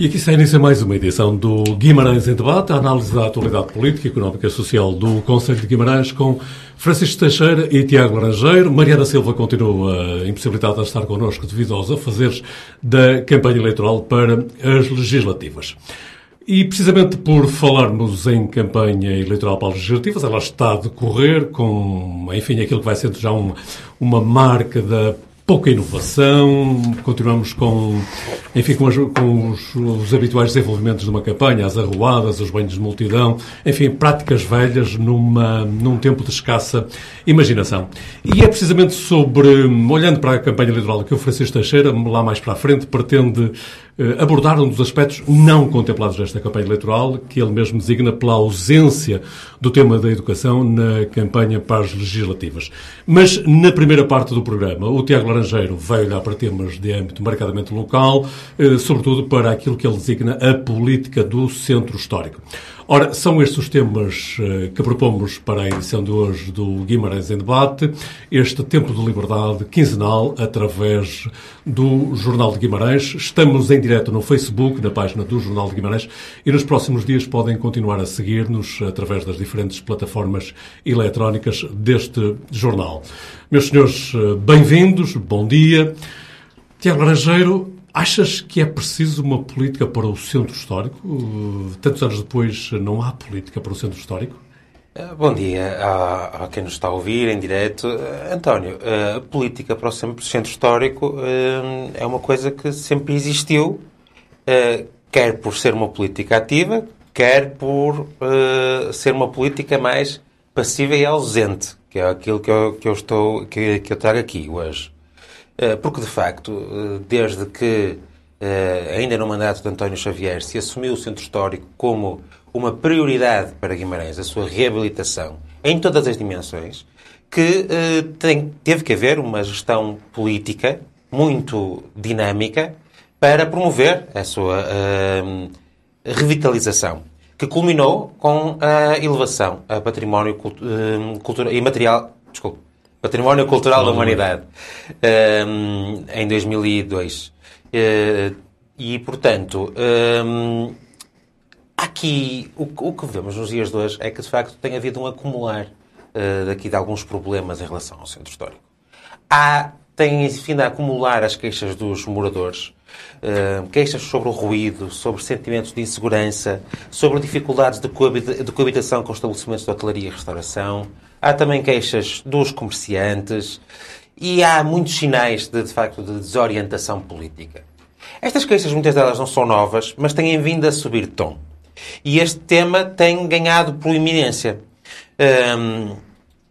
E aqui se inicia mais uma edição do Guimarães em Debate, a análise da atualidade política, económica e social do Conselho de Guimarães com Francisco Teixeira e Tiago Laranjeiro. Mariana Silva continua impossibilitada de estar connosco devido aos afazeres da campanha eleitoral para as legislativas. E precisamente por falarmos em campanha eleitoral para as legislativas, ela está a decorrer com, enfim, aquilo que vai sendo já uma marca da pouca inovação, continuamos com, enfim, com, as, com os, os, habituais desenvolvimentos de uma campanha, as arruadas, os banhos de multidão, enfim, práticas velhas numa, num tempo de escassa imaginação. E é precisamente sobre, olhando para a campanha eleitoral que o Francisco Teixeira, lá mais para a frente, pretende abordar um dos aspectos não contemplados nesta campanha eleitoral, que ele mesmo designa pela ausência do tema da educação na campanha para as legislativas. Mas, na primeira parte do programa, o Tiago Laranjeiro vai olhar para temas de âmbito marcadamente local, eh, sobretudo para aquilo que ele designa a política do centro histórico. Ora, são estes os temas uh, que propomos para a edição de hoje do Guimarães em Debate, este tempo de liberdade quinzenal através do Jornal de Guimarães. Estamos em direto no Facebook, na página do Jornal de Guimarães, e nos próximos dias podem continuar a seguir-nos através das diferentes plataformas eletrónicas deste jornal. Meus senhores, uh, bem-vindos, bom dia. Tiago Laranjeiro, Achas que é preciso uma política para o centro histórico? Tantos anos depois, não há política para o centro histórico? Eh, bom dia a, quem nos está a ouvir em direto. Uh, António, uh, a política para o centro histórico é uma coisa que sempre existiu, quer por ser uma política ativa, quer por ser uma política mais passiva e ausente, que é aquilo que eu, que eu, estou, que, que eu trago aqui hoje. Eh, porque, de facto, eh, desde que, eh, ainda no mandato de António Xavier, se assumiu o centro histórico como uma prioridade para Guimarães, a sua reabilitação, em todas as dimensões, que tem, teve que haver uma gestão política muito dinâmica para promover a sua uh, revitalização, que culminou com a elevação a património uh, cultural e material, desculpe, Património Cultural da Humanidade, um, em 2002. Uh, eh, e, portanto, um, aqui o, o, que vemos nos dias de hoje é que, de facto, tem havido um acumular uh, daqui de alguns problemas em relação ao centro histórico. Há, tem vindo a acumular as queixas dos moradores, Uh, queixas sobre o ruído, sobre sentimentos de insegurança, sobre dificuldades de, de coabitação com estabelecimentos de hotelaria e restauração, Há também queixas dos comerciantes e há muitos sinais de, de facto, de desorientação política. Estas queixas, muitas delas não são novas, mas têm vindo a subir de tom. E este tema tem ganhado proeminência. Um,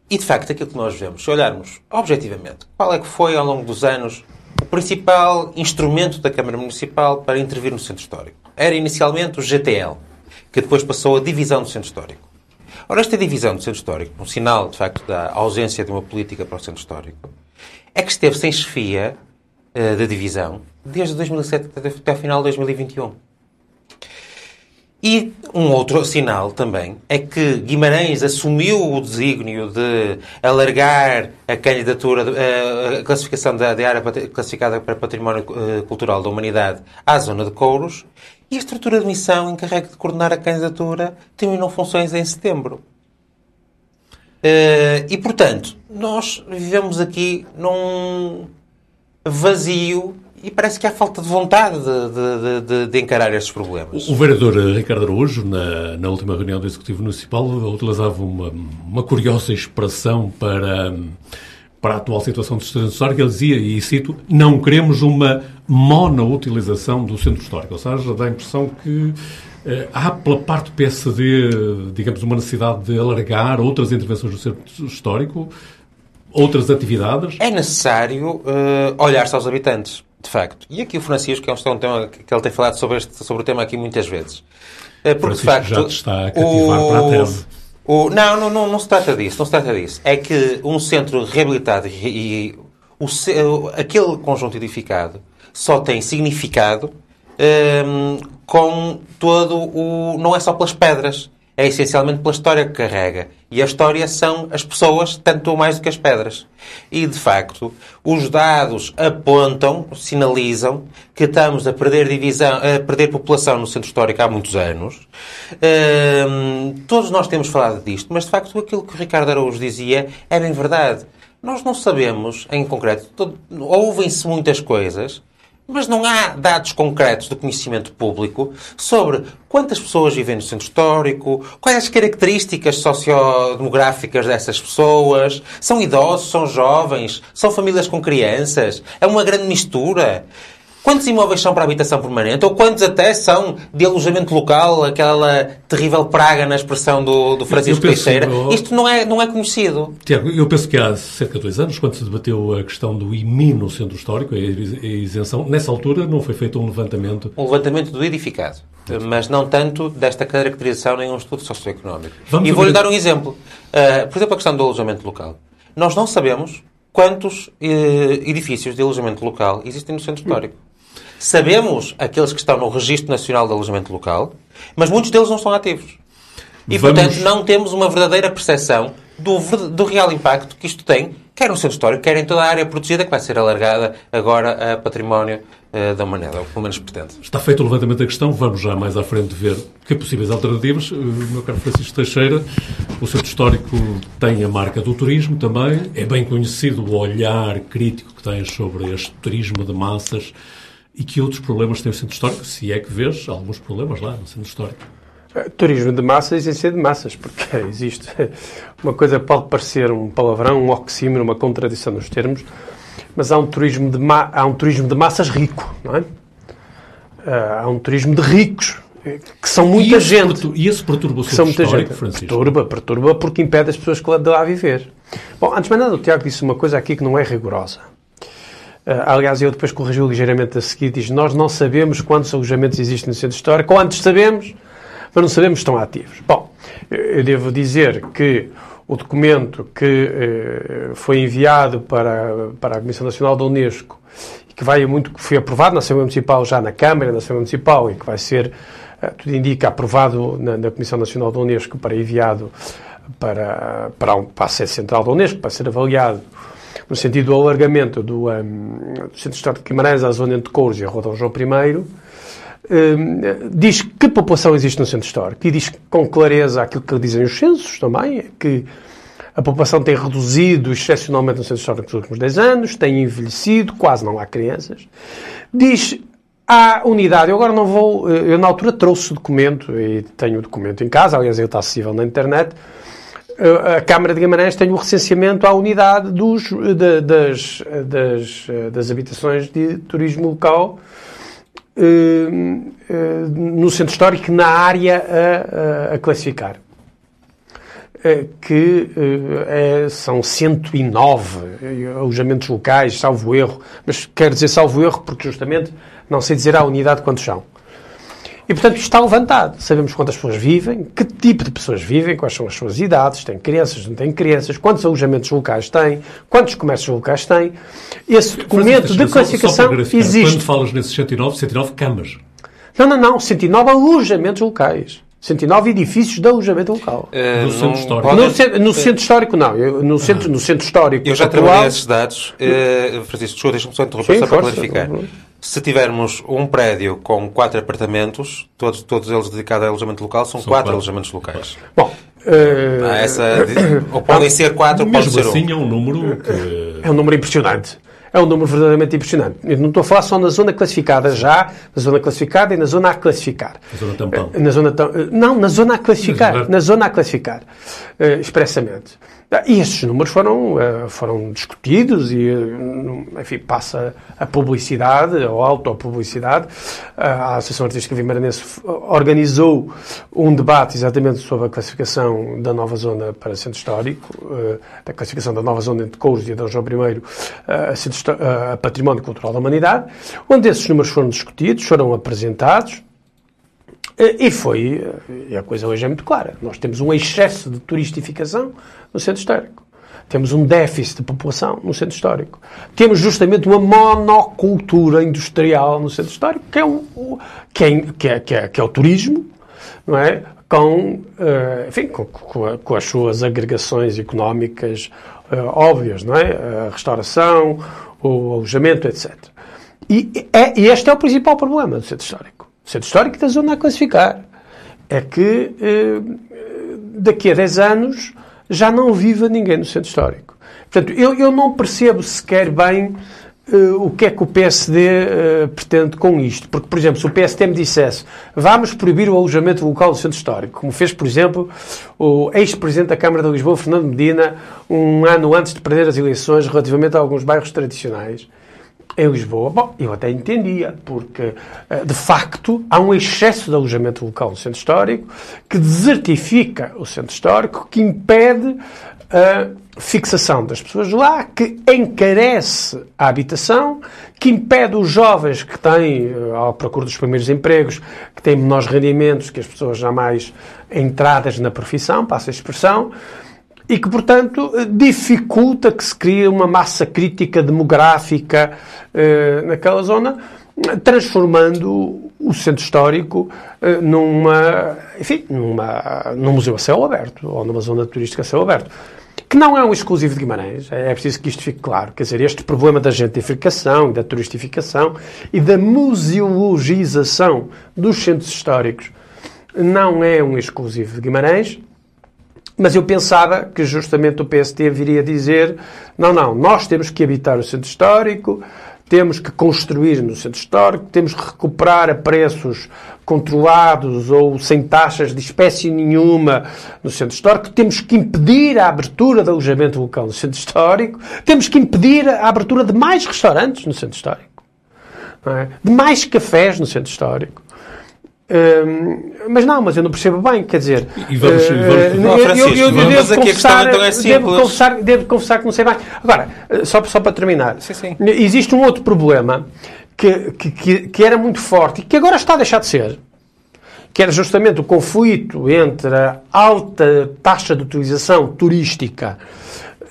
e, de facto, aquilo que nós vemos, se olharmos objetivamente, qual é que foi, ao longo dos anos, o principal instrumento da Câmara Municipal para intervir no Centro Histórico? Era, inicialmente, o GTL, que depois passou a divisão do Centro Histórico. Ora, esta divisão do centro histórico, um sinal, de facto, da ausência de uma política para o centro histórico, é que esteve sem chefia uh, da divisão desde 2007 até o final de 2021. E um outro sinal também é que Guimarães assumiu o desígnio de alargar a candidatura, eh, a classificação da, área classificada para Património eh, Cultural da Humanidade à zona de Couros e a estrutura de missão encarregue de coordenar a candidatura terminou funções em setembro. Uh, e, portanto, nós vivemos aqui num vazio e parece que há falta de vontade de, de, de, de encarar estes problemas. O, vereador Ricardo Araújo, na, na última reunião do Executivo Municipal, utilizava uma, uma curiosa expressão para para a atual situação do centro histórico, ele dizia, e cito, não queremos uma monoutilização do centro histórico. Ou seja, dá a impressão que eh, há, pela parte do PSD, digamos, uma necessidade de alargar outras intervenções do centro histórico, outras atividades. É necessário uh, olhar-se aos habitantes, de facto. E aqui o Francisco, é um tema que ele tem falado sobre, este, sobre o tema aqui muitas vezes. Uh, porque, Francisco de facto, já te está a cativar o... para a tese. O, não, não, não, não se trata disso, não se trata disso. É que um centro reabilitado e, o, aquele conjunto edificado só tem significado um, com todo o. não é só pelas pedras, é essencialmente pela história que carrega. E a história são as pessoas, tanto ou mais do que as pedras. E, de facto, os dados apontam, sinalizam, que estamos a perder, divisão, a perder população no centro histórico há muitos anos. Hum, todos nós temos falado disto, mas, de facto, aquilo que o Ricardo Araújo dizia é bem verdade. Nós não sabemos, em concreto, ouvem-se muitas coisas, mas não há dados concretos do conhecimento público sobre quantas pessoas vivem no centro histórico, quais as características sociodemográficas dessas pessoas, são idosos, são jovens, são famílias com crianças, é uma grande mistura. Quantos imóveis são para habitação permanente? Ou quantos até são de alojamento local, aquela terrível praga na expressão do, do Francisco Teixeira? Isto não é, não é conhecido. Tiago, eu penso que há cerca de dois anos, quando se debateu a questão do IMI no centro histórico, a isenção, nessa altura não foi feito um levantamento. Um levantamento do edificado. Mas não tanto desta caracterização nem um estudo socioeconómico. Vamos e vou-lhe dar um exemplo. Uh, por exemplo, a questão do alojamento local. Nós não sabemos quantos uh, edifícios de alojamento local existem no centro histórico. Sabemos aqueles que estão no Registro Nacional de Alojamento Local, mas muitos deles não estão ativos. E, Vamos... portanto, não temos uma verdadeira percepção do, do, real impacto que isto tem, quer no centro histórico, quer em toda a área protegida que vai ser alargada agora a património uh, da humanidade, ou pelo menos pretende. Está feito o levantamento da questão, vamos já mais à frente ver que possíveis alternativas. Uh, meu caro Francisco Teixeira, o centro histórico tem a marca do turismo também, é bem conhecido o olhar crítico que tem sobre este turismo de massas e que outros problemas tem o centro histórico, se é que vês alguns problemas lá no centro histórico? Eh, turismo de massas e ser de massas, porque existe uma coisa pode parecer um palavrão, um oxímoro, uma contradição nos termos, mas há um turismo de, ma há um turismo de massas rico, não é? Eh, há um turismo de ricos, eh, que são muita e gente. E esse perturba o centro histórico, Francisco? Perturba, perturba porque impede as pessoas de lá viver. Bom, antes de mais nada, o Tiago disse uma coisa aqui que não é rigorosa. Uh, aliás, eu depois corrigiu ligeiramente a seguir, diz, nós não sabemos quantos alojamentos existem no centro histórico, ou antes sabemos, mas não sabemos se estão ativos. Bom, eu devo dizer que o documento que uh, foi enviado para, para a Comissão Nacional da Unesco e que vai muito, que foi aprovado na Assembleia Municipal, já na Câmara, na Assembleia Municipal, e que vai ser, uh, tudo indica, aprovado na, na, Comissão Nacional da Unesco para enviado para, para, um, para a sede central da Unesco, para ser avaliado no sentido do alargamento do, um, do Centro Histórico de Guimarães à zona entre Couros e a Rua João I, um, diz que população existe no Centro Histórico e diz com clareza aquilo que dizem os censos também, é que a população tem reduzido excepcionalmente no Centro Histórico nos últimos 10 anos, tem envelhecido, quase não há crianças. Diz Há unidade, eu agora não vou, eu na altura trouxe o documento e tenho o documento em casa, aliás ele está acessível na internet, a Câmara de Guimarães tem o recenseamento à unidade dos, de, das, das, das habitações de turismo local eh, eh, no centro histórico, na área a, a, a classificar. Eh, que é, são 109 alojamentos locais, salvo erro, mas quero dizer salvo erro porque justamente não sei dizer à unidade quantos são. E, portanto, isto está levantado. Sabemos quantas pessoas vivem, que tipo de pessoas vivem, quais são as suas idades, têm crianças, não têm crianças, quantos alojamentos locais têm, quantos comércios locais têm. Esse documento de classificação só, só existe. Quando falas nesses 109, 109 camas. Não, não, não. 109 alojamentos locais. 109 edifícios de alojamento local. Uh, no centro histórico? No, centro, no centro histórico, não. Eu, no, centro, ah. no centro histórico. Eu já trabalhei esses dados. Uh, Francisco, desculpa, deixa-me só interromper Sim, só para clarificar. Se tivermos um prédio com quatro apartamentos, todos, todos eles dedicados a alojamento local, são, são quatro, quatro, alojamentos locais. Bom, uh... essa, ou podem ser quatro, ou pode ser assim, um. é um número que... É um número impressionante. É um número verdadeiramente impressionante. Eu não estou a falar só na zona classificada já, na zona classificada e na zona a classificar. Na zona tampão. Na zona, não, na zona a classificar. Na zona a classificar. Uh, expressamente. E estes números foram, eh, foram discutidos e, eh, enfim, passa a publicidade, ou autopublicidade. A Associação Artística Vimaranense organizou um debate exatamente sobre a classificação da nova zona para centro histórico, da classificação da nova zona entre Couros e Adão João I a, a Património Cultural da Humanidade, onde esses números foram discutidos, foram apresentados, e foi, e a coisa hoje é muito clara, nós temos um excesso de turistificação no centro histórico. Temos um déficit de população no centro histórico. Temos justamente uma monocultura industrial no centro histórico, que é o, que é, que é, que é, que é o turismo, não é? com, uh, enfim, com, com, com, as suas agregações económicas uh, óbvias, não é? A restauração, o alojamento, etc. E, é, e este é o principal problema do centro histórico. O centro histórico da zona a classificar é que uh, daqui a 10 anos já não viva ninguém no centro histórico. Portanto, eu, eu não percebo sequer bem uh, o que é que o PSD uh, eh, pretende com isto. Porque, por exemplo, se o PSD me dissesse vamos proibir o alojamento local do centro histórico, como fez, por exemplo, o ex-presidente da Câmara de Lisboa, Fernando Medina, um ano antes de perder as eleições, relativamente a alguns bairros tradicionais, em Lisboa, bom, eu até entendia, porque eh, de facto há um excesso de alojamento local no centro histórico que desertifica o centro histórico, que impede a fixação das pessoas lá, que encarece a habitação, que impede os jovens que têm, eh, ao procura dos primeiros empregos, que têm menores rendimentos, que as pessoas já mais entradas na profissão, passa a expressão, e que, portanto, dificulta que se crie uma massa crítica demográfica eh, naquela zona, transformando o centro histórico eh, numa, enfim, numa, num museu a céu aberto, ou numa zona turística a céu aberto. Que não é um exclusivo de Guimarães, é preciso que isto fique claro. Quer dizer, este problema da gentrificação, da turistificação e da museologização dos centros históricos não é um exclusivo de Guimarães, mas eu pensava que justamente o PST viria dizer: não, não, nós temos que habitar o centro histórico, temos que construir no centro histórico, temos que recuperar a preços controlados ou sem taxas de espécie nenhuma no centro histórico, temos que impedir a abertura de alojamento local no centro histórico, temos que impedir a abertura de mais restaurantes no centro histórico, é? de mais cafés no centro histórico mas não, mas eu não percebo bem, quer dizer. E vamos, uh, vamos, eu, eu, eu, devo mas aqui confessar, a questão então é. Devo confessar, devo confessar que não sei bem. Agora, só, só para terminar, sim, sim. existe um outro problema que, que, que, era muito forte e que agora está a deixar de ser, que era justamente o conflito entre a alta taxa de utilização turística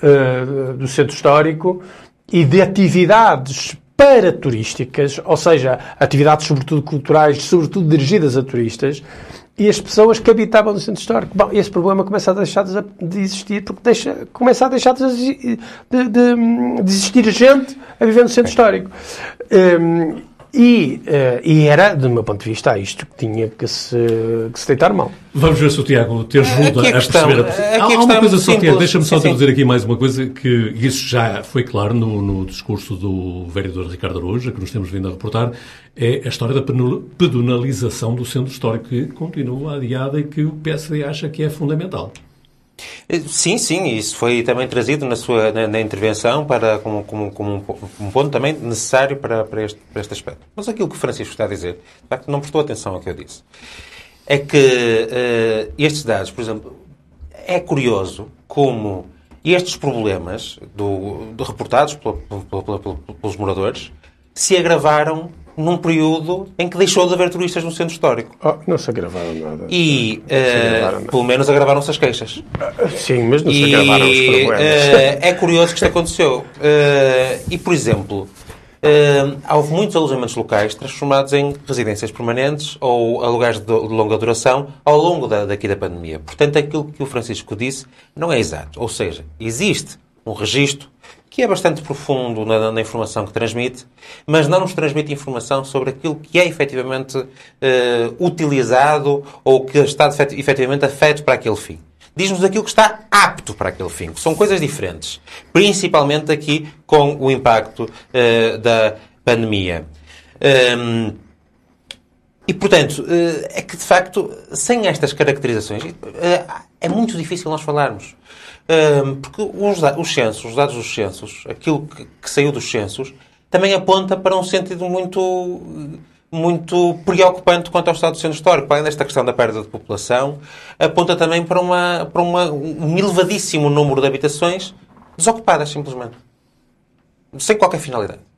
uh, do centro histórico e de atividades para turísticas, ou seja, atividades sobretudo culturais, sobretudo dirigidas a turistas, e as pessoas que habitavam no centro histórico. Bom, esse problema começa a deixar de existir porque deixa, começa a deixar de, de, de, de existir gente a viver no centro histórico. Um, e, uh, e, era, do meu ponto de vista, isto que tinha que se, que se deitar mal. Vamos ver se o Tiago te ajuda a, a perceber. A... Há, há uma coisa só, Tiago, deixa-me só dizer aqui mais uma coisa, que isso já foi claro no, no discurso do vereador Ricardo Araújo, que nos temos vindo a reportar, é a história da pedonalização do centro histórico, que continua adiada e que o PSD acha que é fundamental. Sim, sim, isso foi também trazido na sua na, na intervenção para, como, como, como um, um, ponto também necessário para, para, este, para este aspecto. Mas aquilo que o Francisco está a dizer, de facto, não prestou atenção ao que eu disse. É que uh, estes dados, por exemplo, é curioso como estes problemas do, do reportados pelos moradores se agravaram num período em que deixou de haver turistas no centro histórico. Oh, não se agravaram nada. E, uh, pelo menos, agravaram-se as queixas. Sim, mas não se e, agravaram os problemas. Uh, é curioso que isto aconteceu. Uh, e, por exemplo, houve muitos alojamentos locais transformados em residências permanentes ou a lugares de, de longa duração ao longo da, daqui da pandemia. Portanto, aquilo que o Francisco disse não é exato. Ou seja, existe um registro que é bastante profundo na, na, informação que transmite, mas não nos transmite informação sobre aquilo que é efetivamente uh, utilizado ou que está efetivamente afeto para aquele fim. Diz-nos aquilo que está apto para aquele fim, que são coisas diferentes. Principalmente aqui com o impacto uh, da pandemia. Um, ehm, e, portanto, uh, é que, de facto, sem estas caracterizações, é muito difícil nós falarmos porque os, os censos, os dados dos censos, aquilo que, que, saiu dos censos, também aponta para um sentido muito, muito preocupante quanto ao estado do centro histórico. Além desta questão da perda de população, aponta também para, uma, para uma, um elevadíssimo número de habitações desocupadas, simplesmente. Sem qualquer finalidade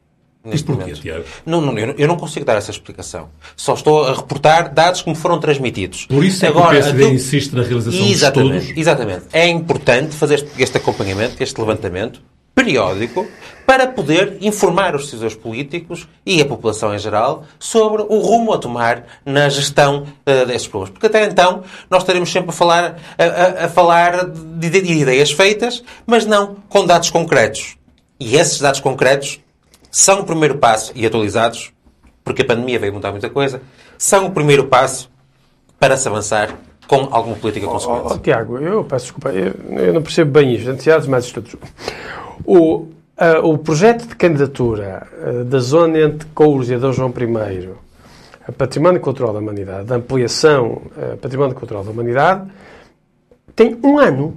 neste porquê, momento. Tiago? Não, não, eu não consigo dar essa explicação. Só estou a reportar dados que me foram transmitidos. Por isso é Agora, que o PSD insiste na realização exatamente, de estudos. Exatamente. É importante fazer este, este acompanhamento, este levantamento, periódico para poder informar os decisores políticos e a população em geral sobre o rumo a tomar na gestão uh, desses problemas. Porque até então nós estaremos sempre a falar, a, a, a falar de, de ideias feitas, mas não com dados concretos. E esses dados concretos são o primeiro passo, e atualizados, porque a pandemia veio mudar muita coisa, são o primeiro passo para se avançar com alguma política consequente. Oh, oh, Tiago, eu peço desculpa, eu, eu não percebo bem isto, ansiedades mais estudos. O, uh, o projeto de candidatura uh, da zona entre Couros e Adão João I a Património Cultural da Humanidade, da ampliação uh, Património Cultural da Humanidade, tem um ano.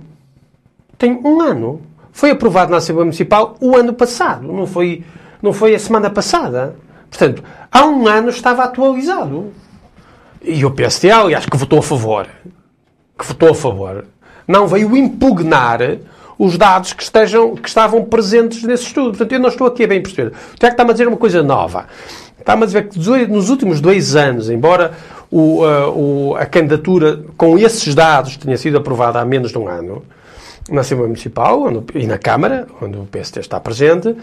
Tem um ano. Foi aprovado na Assembleia Municipal o ano passado, não foi, não foi a semana passada. Portanto, há um ano estava atualizado. E o PSD, aliás, que votou a favor, que votou a favor, não veio impugnar os dados que, estejam, que estavam presentes nesse estudo. Portanto, eu não estou aqui a bem perceber. O Tiago está-me a dizer uma coisa nova. Está-me a dizer que nos últimos dois anos, embora o, o, a candidatura com esses dados tenha sido aprovada há menos de um ano, na Assembleia Municipal onde, e na Câmara, onde o PST está presente,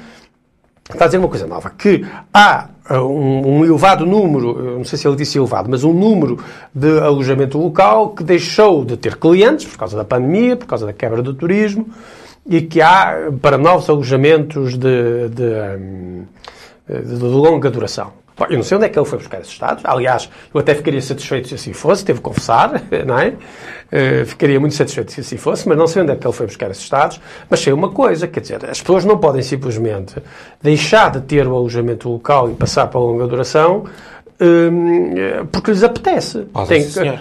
está a dizer uma coisa nova, que há uh, um, um, elevado número, não sei se ele disse elevado, mas um número de alojamento local que deixou de ter clientes por causa da pandemia, por causa da quebra do turismo, e que há para novos alojamentos de, de, hum, de, de longa duração. Eu não sei onde é que ele foi buscar esses dados. Aliás, eu até ficaria satisfeito se assim fosse, teve que confessar, não é? Uh, ficaria muito satisfeito se assim fosse, mas não sei onde é que ele foi buscar esses dados. Mas sei uma coisa, quer dizer, as pessoas não podem simplesmente deixar de ter o alojamento local e passar para a longa duração Hum, porque lhes apetece. tem que, eh,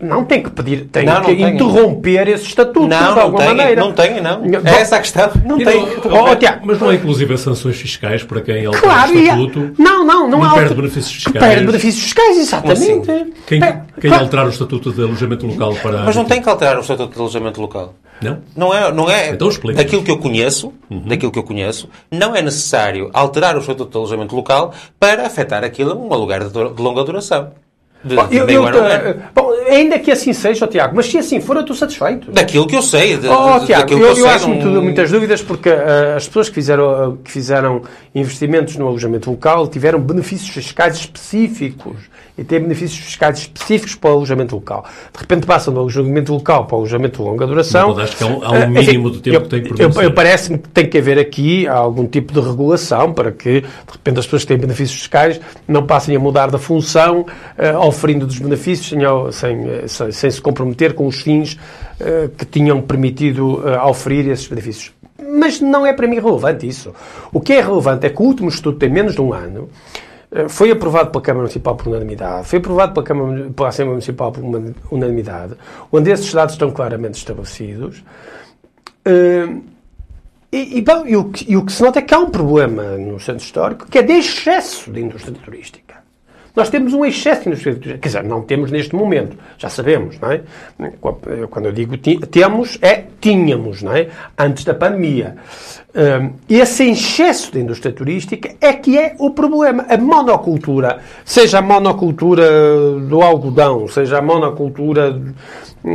não tem que pedir, tem não, que não interromper esse estatuto não, de alguma não maneira. Não tem, não. É essa a questão. Não tem. Não, oh, Tiago, mas não há inclusive sanções fiscais para quem altera claro, o estatuto? Não, não, não, há. perde benefícios fiscais. Perde benefícios fiscais, exatamente. Assim? Quem, quem claro. alterar o estatuto de alojamento local para. Mas não tem que alterar o estatuto de alojamento local. Não? Não é, não é então daquilo que eu conheço, uhum. daquilo que eu conheço, não é necessário alterar o estatuto de alojamento local para afetar aquilo um lugar de, de longa duração. De, bom, eu, eu, bom, ainda que assim seja, oh, Tiago, mas se assim for, eu estou satisfeito. Daquilo que eu sei. De, oh, Tiago, eu, eu, eu acho não... muitas dúvidas porque uh, as pessoas que fizeram, uh, que fizeram investimentos no alojamento local tiveram benefícios fiscais específicos e têm benefícios fiscais específicos para o alojamento local. De repente passam do alojamento local para o alojamento de longa duração. Mas acho que há um, há um eh, mínimo de tempo eu, que tem que Eu, eu Parece-me que tem que haver aqui algum tipo de regulação para que, de repente, as pessoas que têm benefícios fiscais não passem a mudar da função, uh, oferindo dos benefícios sem, sem, eh, sem, sem, se comprometer com os fins uh, que tinham permitido uh, oferir esses benefícios. Mas não é para mim relevante isso. O que é relevante é que o último estudo tem menos de um ano foi aprovado pela Câmara Municipal por unanimidade, foi aprovado pela, Câmara, pela Assembleia Municipal por unanimidade, onde esses dados estão claramente estabelecidos. Eh, e, e, bom, e, o que, e o que se nota é que há um problema no centro histórico que é de excesso de indústria turística. Nós temos um excesso de turística. Quer dizer, não temos neste momento, já sabemos, não é? Quando eu digo temos, é tínhamos, não é? Antes da pandemia. Um, esse excesso de indústria turística é que é o problema. A monocultura, seja a monocultura do algodão, seja a monocultura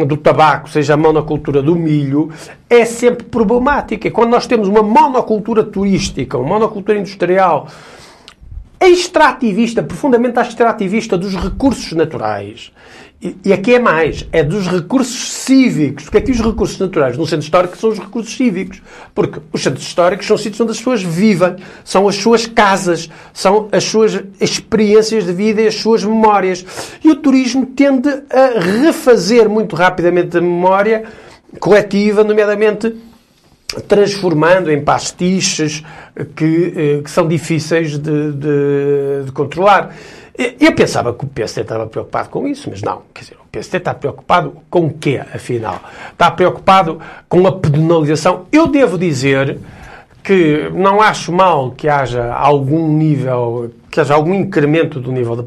do tabaco, seja a monocultura do milho, é sempre problemática. E quando nós temos uma monocultura turística, uma monocultura industrial, extrativista, profundamente extrativista dos recursos naturais. E, aqui é mais, é dos recursos cívicos. Porque aqui os recursos naturais no centro histórico são os recursos cívicos. Porque os centros históricos são sítios onde as pessoas vivem, são as suas casas, são as suas experiências de vida e as suas memórias. E o turismo tende a refazer muito rapidamente a memória coletiva, nomeadamente transformando em pastiches que, eh, que são difíceis de, de, de, controlar. Eu pensava que o PSD estava preocupado com isso, mas não. Quer dizer, o PSD está preocupado com o quê, afinal? Está preocupado com a penalização. Eu devo dizer que não acho mal que haja algum nível, que haja algum incremento do nível de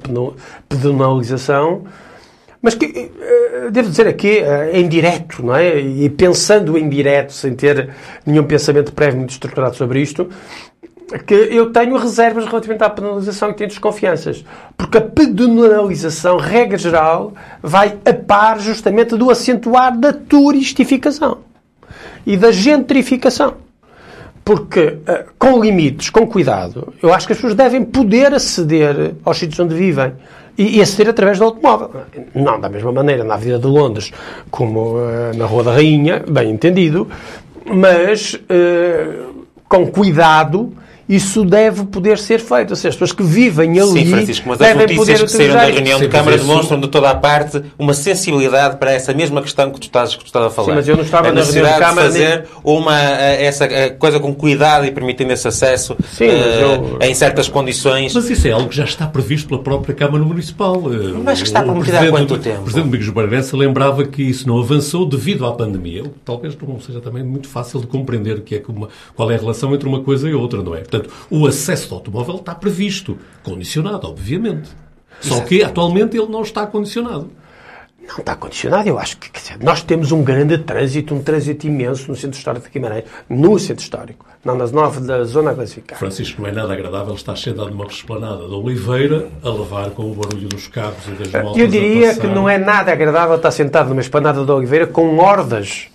penalização, mas que, eh, devo dizer aqui, eh, em direto, não é? E pensando em direto, sem ter nenhum pensamento prévio muito estruturado sobre isto, que eu tenho reservas relativamente à penalização e tenho desconfianças. Porque a penalização, regra geral, vai a par justamente do acentuar da turistificação e da gentrificação. porque, uh, com limites, com cuidado, eu acho que as pessoas devem poder aceder aos sítios onde vivem e, e aceder através do automóvel. Não da mesma maneira na Avenida de Londres como uh, na Rua da Rainha, bem entendido, mas uh, com cuidado isso deve poder ser feito. Ou seja, as pessoas que vivem ali Sim, Francisco, mas devem as poder notícias que saíram da reunião Sim, de Câmara demonstram de toda a parte uma sensibilidade para essa mesma questão que tu estás, que tu estás a falar. Sim, mas eu não estava a na reunião de Câmara de fazer uma, eh, essa eh, coisa com cuidado e permitindo esse acesso Sim, mas eh, eu- em certas condições. Mas isso é algo que já está previsto pela própria Câmara Municipal. Mas que está O prometido há quanto tempo? O Presidente Domingos Bargança lembrava que isso não avançou devido à pandemia. Talvez não seja também muito fácil de compreender que é que uma- qual é a relação entre uma coisa e outra, não é? Portanto, o acesso ao automóvel está previsto, condicionado, obviamente. Só que atualmente ele não está condicionado. Não está condicionado, eu acho que dizer, nós temos um grande trânsito, um trânsito imenso no centro histórico de Guimarães, no centro histórico, não nas nove da zona classificada. Francisco, não é nada agradável estar sentado numa esplanada da Oliveira a levar com o barulho dos carros e das motos Eu diria que não é nada agradável estar sentado numa esplanada de Oliveira com hordas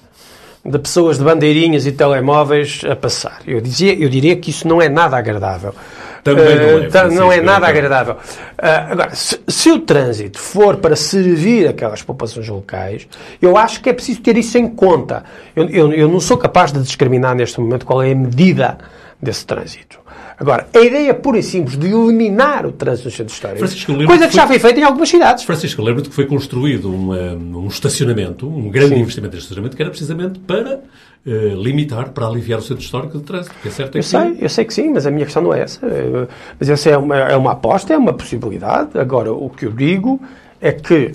de pessoas de bandeirinhas e telemóveis a passar. Eu, dizia, eu diria que isso não é nada agradável. Também não é, Eh, tá- não é nada agradável. Ah, agora, se, se o trânsito for para servir aquelas populações locais, eu acho que é preciso ter isso em conta. Eu, eu, eu não sou capaz de discriminar neste momento qual é a medida desse trânsito. Agora, a ideia pura e simples de eliminar o trânsito no centro histórico, Francisco, eu lembro coisa que que já foi- feita em algumas cidades. Francisco, lembro-te que foi construído um, eh, um estacionamento, um grande investimento de estacionamento, que era precisamente para eh, limitar, para aliviar o centro histórico de trânsito. É certo é Eu que sei, eu sei que sim, mas a minha questão não é essa. Eh, Mas essa é uma, é uma aposta, é uma possibilidade. Agora, o que eu digo é que,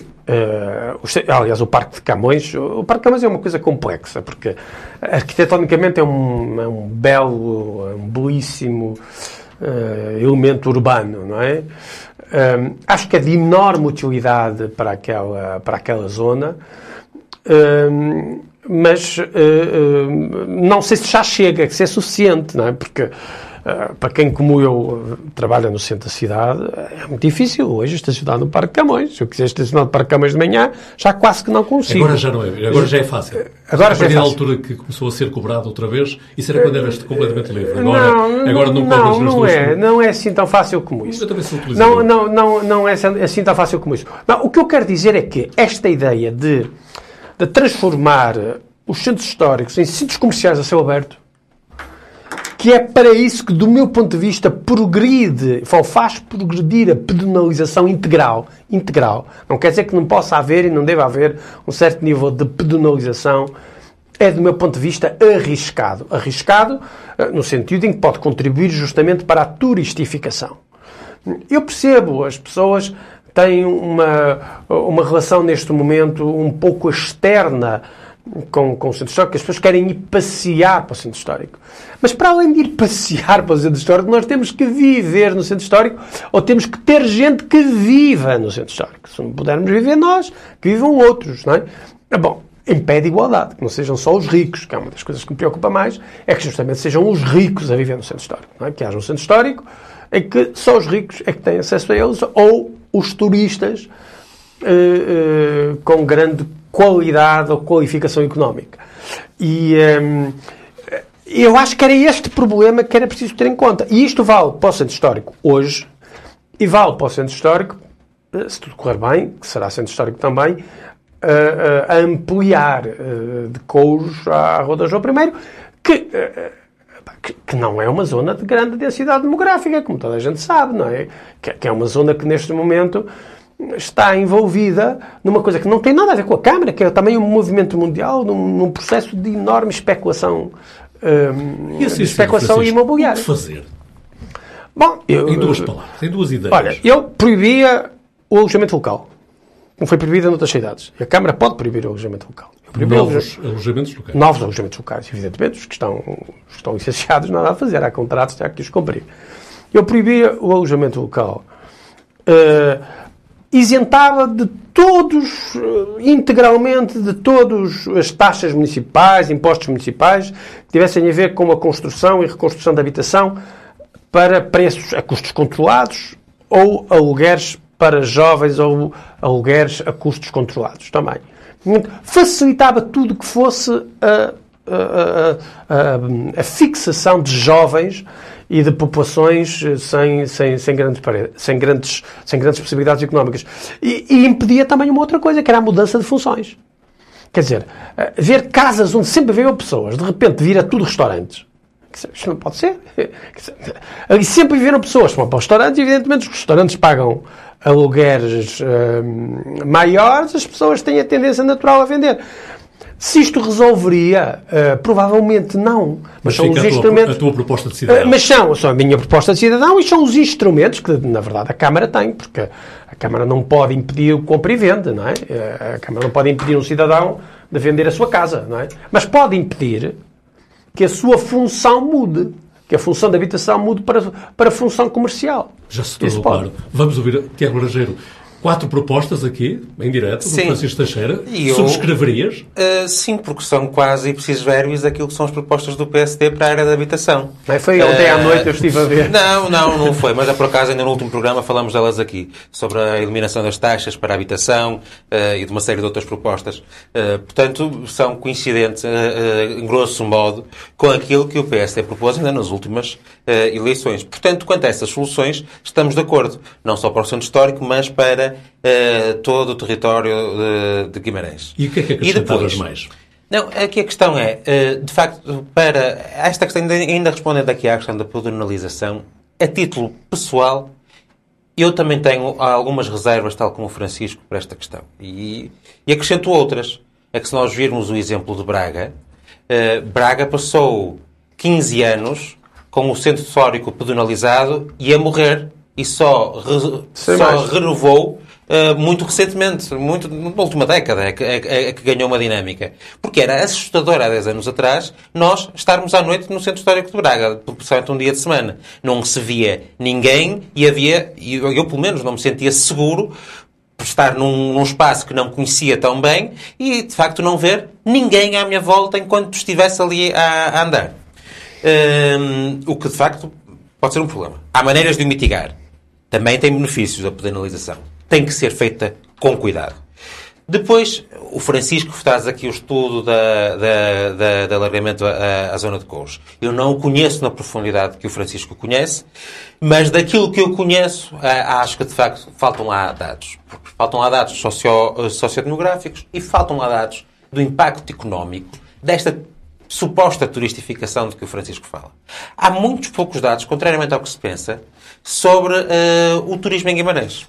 ce- aliás, o Parque de Camões, o Parque de Camões é uma coisa complexa, porque arquitetonicamente é um, é um belo, é um belíssimo eh, elemento urbano, não é? Eh, acho que é de enorme utilidade para aquela, para aquela zona. Mas uh, uh, não sei se já chega, se é suficiente, não é? Porque uh, para quem como eu uh, trabalha no centro da cidade, é muito difícil hoje estacionar no Parque Camões. Se eu quiser estacionar no Parque Camões de manhã, já quase que não consigo. Agora já não é, agora já é fácil. Agora a já é da fácil. altura que começou a ser cobrado outra vez, isso era quando eras completamente livre. Agora não, agora não, não, não é, não é assim tão fácil como isso. Eu também sou. Não, não, não, não é assim tão fácil como isso. Não, o que eu quero dizer é que esta ideia de, de transformar os centros históricos em centros comerciais a céu aberto, que é para isso que, do meu ponto de vista, progride, faz progredir a pedonalização integral. Integral. Não quer dizer que não possa haver e não deva haver um certo nível de pedonalização. É, do meu ponto de vista, arriscado. Arriscado eh, no sentido em que pode contribuir justamente para a turistificação. Eu percebo, as pessoas têm uma, uma relação neste momento um pouco externa com, com o centro histórico, as pessoas querem ir passear para o centro histórico. Mas para além de ir passear para o centro histórico, nós temos que viver no centro histórico ou temos que ter gente que viva no centro histórico. Se não pudermos viver nós, que vivam outros, não é? Ah, Bom, impede igualdade, que não sejam só os ricos, que é uma das coisas que me preocupa mais, é que justamente sejam os ricos a viver no centro histórico, não é? Que haja um centro histórico em que só os ricos é que têm acesso a eles ou os turistas eh, eh, com grande qualidade ou qualificação económica. E ehm, eu acho que era este problema que era preciso ter em conta. E isto vale para o centro histórico hoje e vale para o centro histórico, eh, se tudo correr bem, que será centro histórico também, eh, eh, a ampliar de couros à Rua da João I, que, que, que não é uma zona de grande densidade demográfica, como toda a gente sabe, não é? Que, que é uma zona que neste momento está envolvida numa coisa que não tem nada a ver com a Câmara, que é também um movimento mundial, num, num processo de enorme especulação, hum, E assim, especulação imobiliária. O que fazer? Bom, eu, Em duas palavras, em duas ideias. Olha, eu proibia o alojamento local. Como foi proibido noutras cidades. E a Câmara pode proibir o alojamento local. Novos alojamentos locais. novos alojamentos locais, evidentemente, os que estão, os que estão licenciados, nada a fazer, há contratos, há que os cumprir. Eu proibia o alojamento local. Eh, isentava de todos, eh, integralmente, de todas as taxas municipais, impostos municipais, que tivessem a ver com a construção e reconstrução da habitação para preços a custos controlados ou alugueres para jovens ou alugueres a custos controlados também. Facilitava tudo que fosse a, a, a, a fixação de jovens e de populações sem, sem, sem, grandes, sem, grandes, sem grandes possibilidades económicas. E, e impedia também uma outra coisa, que era a mudança de funções. Quer dizer, ver casas onde sempre havia pessoas, de repente vira tudo restaurantes. Isto não pode ser. E sempre viveram pessoas vão para os restaurantes, evidentemente os restaurantes pagam alugueres uh, maiores, as pessoas têm a tendência natural a vender. Se isto resolveria, uh, provavelmente não. Mas, mas são os a instrumentos. Tua, a tua proposta de cidadão. Uh, mas são, são a minha proposta de cidadão e são os instrumentos que, na verdade, a Câmara tem, porque a Câmara não pode impedir o compra e venda, não é? A Câmara não pode impedir um cidadão de vender a sua casa, não é? Mas pode impedir que a sua função mude. Que a função de habitação mude para, para a função comercial. Já se tornou claro. Vamos ouvir Tiago Laranjeiro quatro propostas aqui, em direto, do Francisco Teixeira. E eu, Subscreverias? Uh, sim, porque são quase precisos verbos daquilo que são as propostas do PSD para a área da habitação. Não foi ontem uh, à noite eu estive a ver. Não, não, não foi. Mas é por acaso ainda no último programa falamos delas aqui. Sobre a eliminação das taxas para a habitação uh, e de uma série de outras propostas. portanto, são coincidentes, em grosso modo, com aquilo que o PSD propôs ainda nas últimas eleições. Portanto, quanto a essas soluções, estamos de acordo. Não só para o centro histórico, mas para uh, todo o território de, de, Guimarães. E o que é que acrescentavas mais? Não, aqui a questão é, uh, de facto, para esta questão, ainda, ainda respondendo aqui à questão da pedonalização, a título pessoal, eu também tenho algumas reservas, tal como o Francisco, para esta questão. E, e acrescento outras. É que se nós virmos o exemplo de Braga, uh, Braga passou 15 anos com o centro histórico pedonalizado e a morrer e só, re, só renovou uh, muito recentemente, muito, na última década, é que, é, é que, ganhou uma dinâmica. Porque era assustador há 10 anos atrás nós estarmos à noite no Centro Histórico de Braga, principalmente um dia de semana. Não se via ninguém e havia, eu, eu pelo menos não me sentia seguro por estar num, num, espaço que não conhecia tão bem e, de facto, não ver ninguém à minha volta enquanto estivesse ali a, a andar. Um, o que, de facto, pode ser um problema. Há maneiras de o mitigar também tem benefícios a penalização. Tem que ser feita com cuidado. Depois, o Francisco traz aqui o estudo da, da, da, da alargamento à, à, zona de Couros. Eu não o conheço na profundidade que o Francisco conhece, mas daquilo que eu conheço, acho que de facto faltam lá dados. Faltam lá dados socio, sociodemográficos e faltam lá dados do impacto económico desta suposta turistificação de que o Francisco fala. Há muitos poucos dados, contrariamente ao que se pensa, sobre uh, o turismo em Guimarães.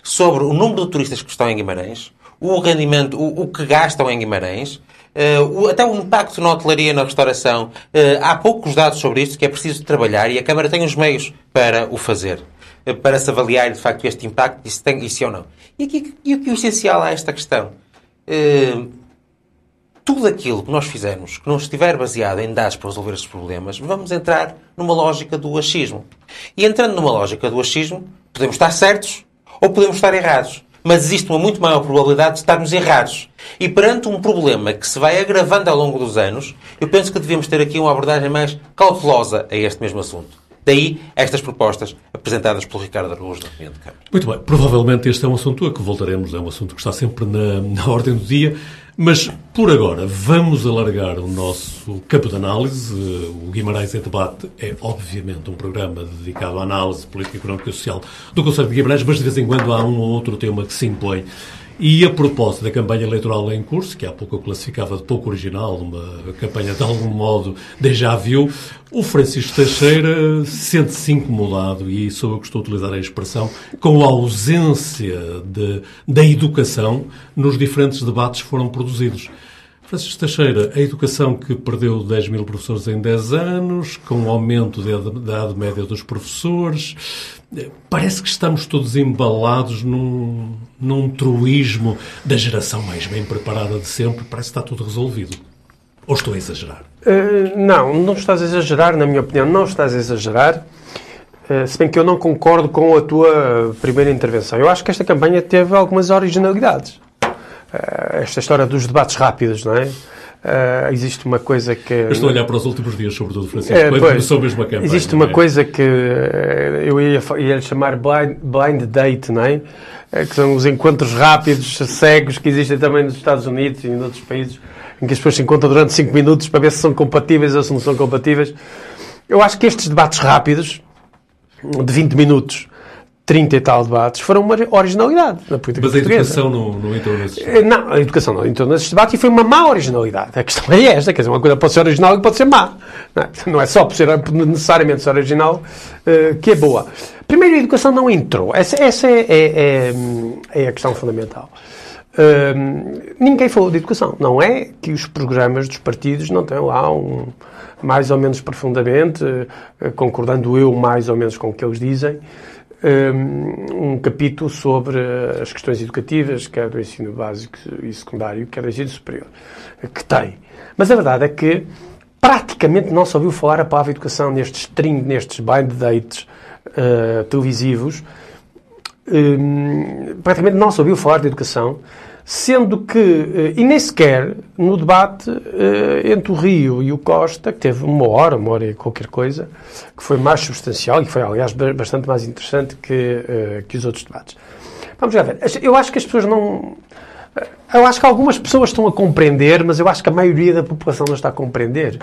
Sobre o número de turistas que estão em Guimarães, o rendimento, o, o que gastam em Guimarães, uh, o, até o impacto na hotelaria na restauração. Uh, há poucos dados sobre isto que é preciso trabalhar e a Câmara tem os meios para o fazer. Para se avaliar, de facto, este impacto, e se tem, se ou não. E, aqui, e o que é essencial a esta questão? Tudo aquilo que nós fizermos que não estiver baseado em dados para resolver estes problemas, vamos entrar numa lógica do achismo. E entrando numa lógica do achismo, podemos estar certos ou podemos estar errados. Mas existe uma muito maior probabilidade de estarmos errados. E perante um problema que se vai agravando ao longo dos anos, eu penso que devemos ter aqui uma abordagem mais cautelosa a este mesmo assunto. Daí estas propostas apresentadas pelo Ricardo Araújo da Opinião de Câmara. Muito bem. Provavelmente este é um assunto a que voltaremos, é um assunto que está sempre na, na ordem do dia. Mas, por agora, vamos alargar o nosso campo de análise. O Guimarães em Debate é, obviamente, um programa dedicado à análise política, económica e social do Conselho de Guimarães, mas de vez em quando há um ou outro tema que se impõe e a propósito da campanha eleitoral em curso, que há pouco eu classificava de pouco original, uma campanha de algum modo déjà vu, o Francisco Teixeira sente-se incomodado, e sou eu que estou a utilizar a expressão, com a ausência de, da educação nos diferentes debates que foram produzidos. Francisco Teixeira, a educação que perdeu 10 mil professores em 10 anos, com o aumento da idade média dos professores, parece que estamos todos embalados num, num truísmo da geração mais bem preparada de sempre. Parece que está tudo resolvido. Ou estou a exagerar? Uh, não, não estás a exagerar, na minha opinião, não estás a exagerar. Uh, se bem que eu não concordo com a tua primeira intervenção. Eu acho que esta campanha teve algumas originalidades. Eh, esta história dos debates rápidos, não é? Uh, existe uma coisa que. Eu estou a olhar para os últimos dias, sobretudo, Francisco, é, quando começou mesmo a campanha. Existe uma é? coisa que eu ia, ia chamar blind, blind date, não é? Que são os encontros rápidos, cegos, que existem também nos Estados Unidos e em outros países, em que as pessoas se encontram durante 5 minutos para ver se são compatíveis ou se não são compatíveis. Eu acho que estes debates rápidos, de 20 minutos, 30 e tal debates, foram uma originalidade na política Mas a educação não, não entrou nesses eh, Não, a educação não entrou nesses debates e foi uma má originalidade. A questão é esta, quer dizer, uma coisa pode ser original e pode ser má. Não é, não é só por ser necessariamente ser original uh, que é boa. Primeiro, a educação não entrou. Essa, essa é, é, é, é a questão fundamental. Uh, ninguém falou de educação. Não é que os programas dos partidos não tenham lá um mais ou menos profundamente, uh, concordando eu mais ou menos com o que eles dizem, um capítulo sobre as questões educativas, quer do ensino básico e secundário, quer do ensino superior, que tem. Mas a verdade é que praticamente não se ouviu falar a palavra educação nestes nestes blind dates uh, televisivos. Um, praticamente não se ouviu falar de educação sendo que, eh, e nem sequer no debate eh, entre o Rio e o Costa, que teve uma hora, uma hora e qualquer coisa, que foi mais substancial e foi, aliás, bastante mais interessante que, eh, que os outros debates. Vamos já ver. Eu acho que as pessoas não. Eu acho que algumas pessoas estão a compreender, mas eu acho que a maioria da população não está a compreender.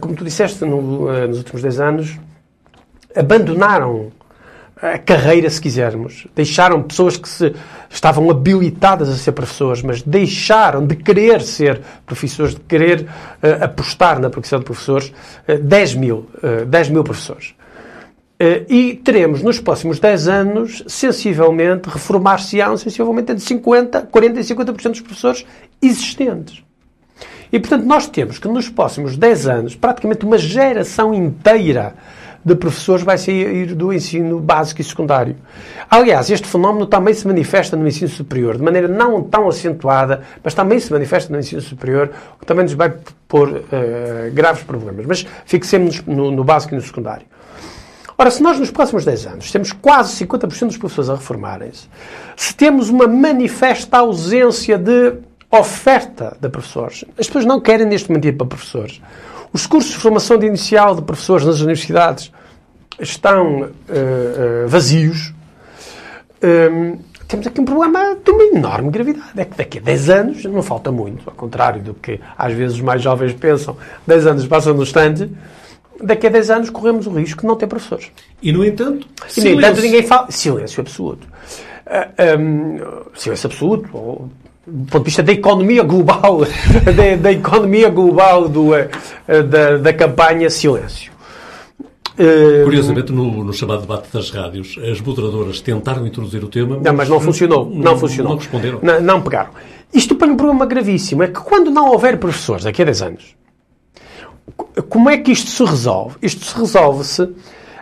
Como tu disseste, no, nos últimos 10 anos, abandonaram a carreira, se quisermos. Deixaram pessoas que se estavam habilitadas a ser professores, mas deixaram de querer ser professores, de querer uh, apostar na profissão de professores, uh, 10 mil, uh, 10 mil professores. Uh, e teremos nos próximos 10 anos, sensivelmente, reformar-se-ão sensivelmente entre 50, 40 e 50% dos professores existentes. E, portanto, nós temos que nos próximos 10 anos, praticamente uma geração inteira de professores vai sair do ensino básico e secundário. Aliás, este fenómeno também se manifesta no ensino superior, de maneira não tão acentuada, mas também se manifesta no ensino superior, o que também nos vai pôr uh, graves problemas. Mas fixemos-nos no, no básico e no secundário. Ora, se nós nos próximos 10 anos temos quase 50% dos professores a reformarem-se, se temos uma manifesta ausência de oferta de professores, as pessoas não querem neste momento ir para professores. Os cursos de formação de inicial de professores nas universidades estão uh, uh, vazios. Um, temos aqui um problema de uma enorme gravidade. É que daqui a 10 anos, não falta muito, ao contrário do que às vezes os mais jovens pensam, 10 anos passam no estande, daqui a 10 anos corremos o risco de não ter professores. E, no entanto, e, no entanto ninguém fala. Silêncio absoluto. Uh, ah, um, silêncio absoluto, ou do ponto de vista da economia global, da, da economia global do, eh, da, da campanha Silêncio. Eh, Curiosamente, no, no, chamado debate das rádios, as moderadoras tentaram introduzir o tema, mas, não, mas não funcionou. Não, não funcionou. Não responderam. Não, não, pegaram. Isto põe um problema gravíssimo. É que quando não houver professores daqui a 10 anos, como é que isto se resolve? Isto se resolve-se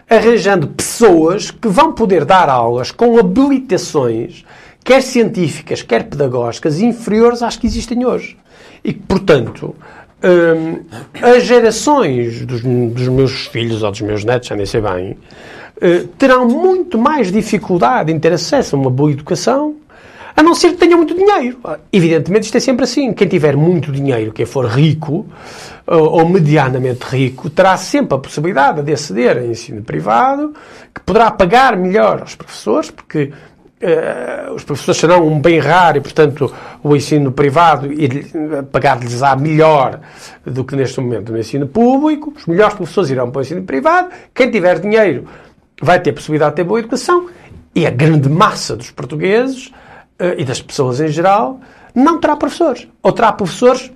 arranjando pessoas que vão poder dar aulas com habilitações quer científicas, quer pedagógicas, inferiores às que existem hoje. E que, portanto, hum, as gerações dos, dos, meus filhos ou dos meus netos, já nem sei bem, uh, terão muito mais dificuldade em ter acesso a uma boa educação, a não ser que tenham muito dinheiro. Evidentemente, isto é sempre assim. Quem tiver muito dinheiro, quem for rico, ou, ou medianamente rico, terá sempre a possibilidade de aceder a ensino privado, que poderá pagar melhor aos professores, porque Uh, os professores serão um bem raro e, portanto, o ensino privado pagar-lhes á melhor do que neste momento no ensino público. Os melhores professores irão para o ensino privado. Quem tiver dinheiro vai ter possibilidade de ter boa educação. E a grande massa dos portugueses uh, e das pessoas em geral não terá professores. Ou terá professores